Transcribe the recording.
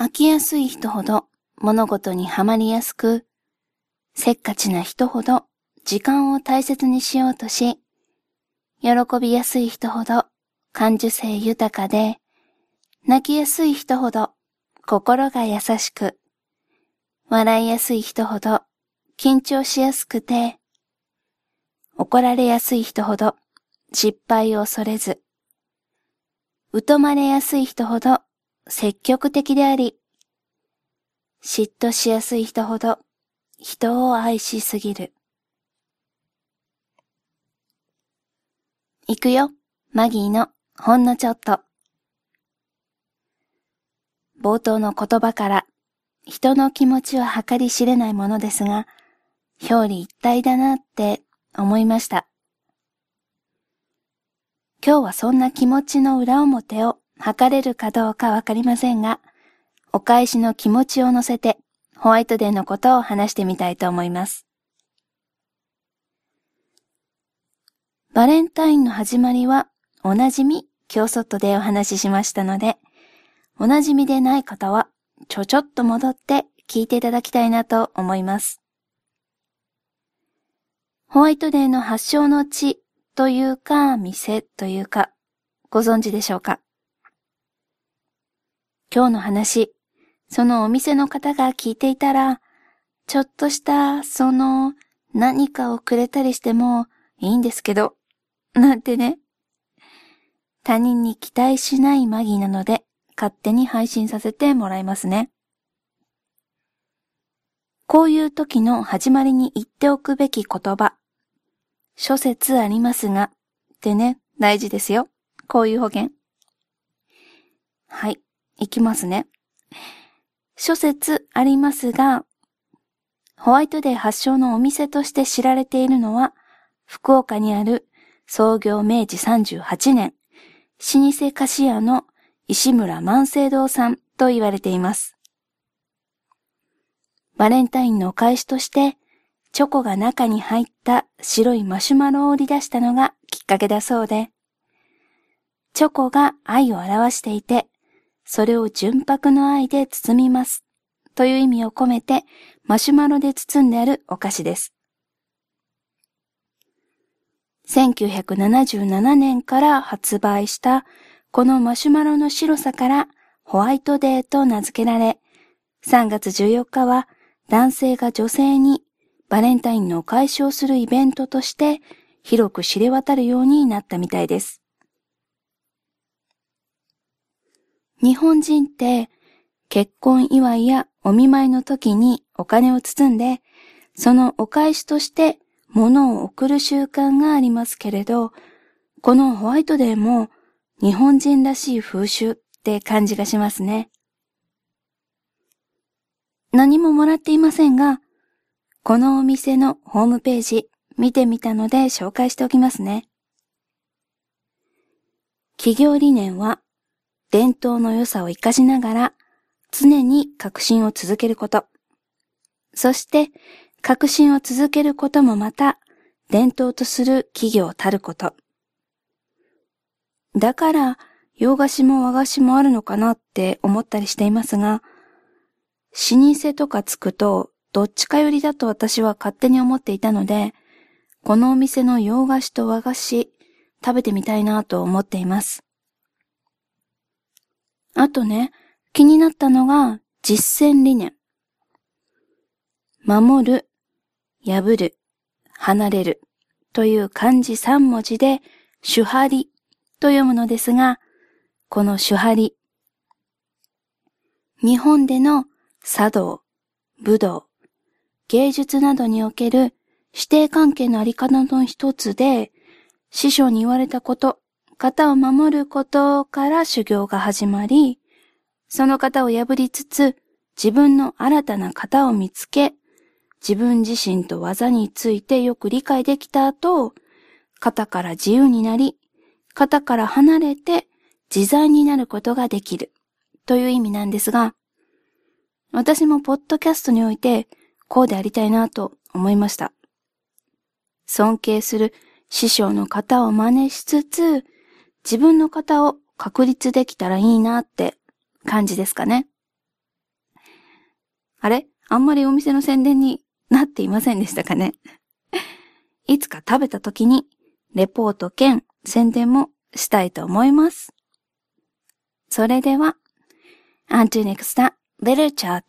飽きやすい人ほど物事にはまりやすく、せっかちな人ほど時間を大切にしようとし、喜びやすい人ほど感受性豊かで、泣きやすい人ほど心が優しく、笑いやすい人ほど緊張しやすくて、怒られやすい人ほど失敗を恐れず、疎まれやすい人ほど積極的であり、嫉妬しやすい人ほど人を愛しすぎる。行くよ、マギーのほんのちょっと。冒頭の言葉から人の気持ちは計り知れないものですが、表裏一体だなって思いました。今日はそんな気持ちの裏表を測れるかどうかわかりませんが、お返しの気持ちを乗せてホワイトデーのことを話してみたいと思います。バレンタインの始まりはおなじみ今日外でお話ししましたので、おなじみでない方はちょちょっと戻って聞いていただきたいなと思います。ホワイトデーの発祥の地というか、店というか、ご存知でしょうか？今日の話、そのお店の方が聞いていたら、ちょっとしたその何かをくれたりしてもいいんですけど、なんてね。他人に期待しないマギなので、勝手に配信させてもらいますね。こういう時の始まりに言っておくべき言葉。諸説ありますが、ってね、大事ですよ。こういう保険。はい、いきますね。諸説ありますが、ホワイトデー発祥のお店として知られているのは、福岡にある創業明治38年、老舗菓子屋の石村万世堂さんと言われています。バレンタインのお返しとして、チョコが中に入った白いマシュマロを売り出したのがきっかけだそうで、チョコが愛を表していて、それを純白の愛で包みます。という意味を込めて、マシュマロで包んであるお菓子です。1977年から発売したこのマシュマロの白さからホワイトデーと名付けられ、3月14日は男性が女性にバレンタインのお返しをするイベントとして広く知れ渡るようになったみたいです。日本人って結婚祝いやお見舞いの時にお金を包んで、そのお返しとして物を送る習慣がありますけれど、このホワイトデーも日本人らしい風習って感じがしますね。何ももらっていませんが、このお店のホームページ見てみたので紹介しておきますね。企業理念は伝統の良さを活かしながら常に革新を続けること。そして革新を続けることもまた伝統とする企業たること。だから洋菓子も和菓子もあるのかなって思ったりしていますが、老舗とかつくとどっちかよりだと私は勝手に思っていたので、このお店の洋菓子と和菓子食べてみたいなと思っています。あとね、気になったのが実践理念。守る、破る、離れるという漢字3文字で主張りと読むのですが、この主張り。日本での茶道、武道、芸術などにおける指定関係のあり方の一つで、師匠に言われたこと、型を守ることから修行が始まり、その型を破りつつ、自分の新たな型を見つけ、自分自身と技についてよく理解できた後、型から自由になり、型から離れて自在になることができるという意味なんですが、私もポッドキャストにおいてこうでありたいなと思いました。尊敬する師匠の型を真似しつつ、自分の型を確立できたらいいなって感じですかね。あれ？あんまりお店の宣伝になっていませんでしたかね？いつか食べた時に、レポート兼宣伝もしたいと思います。それでは、until next time, little chat.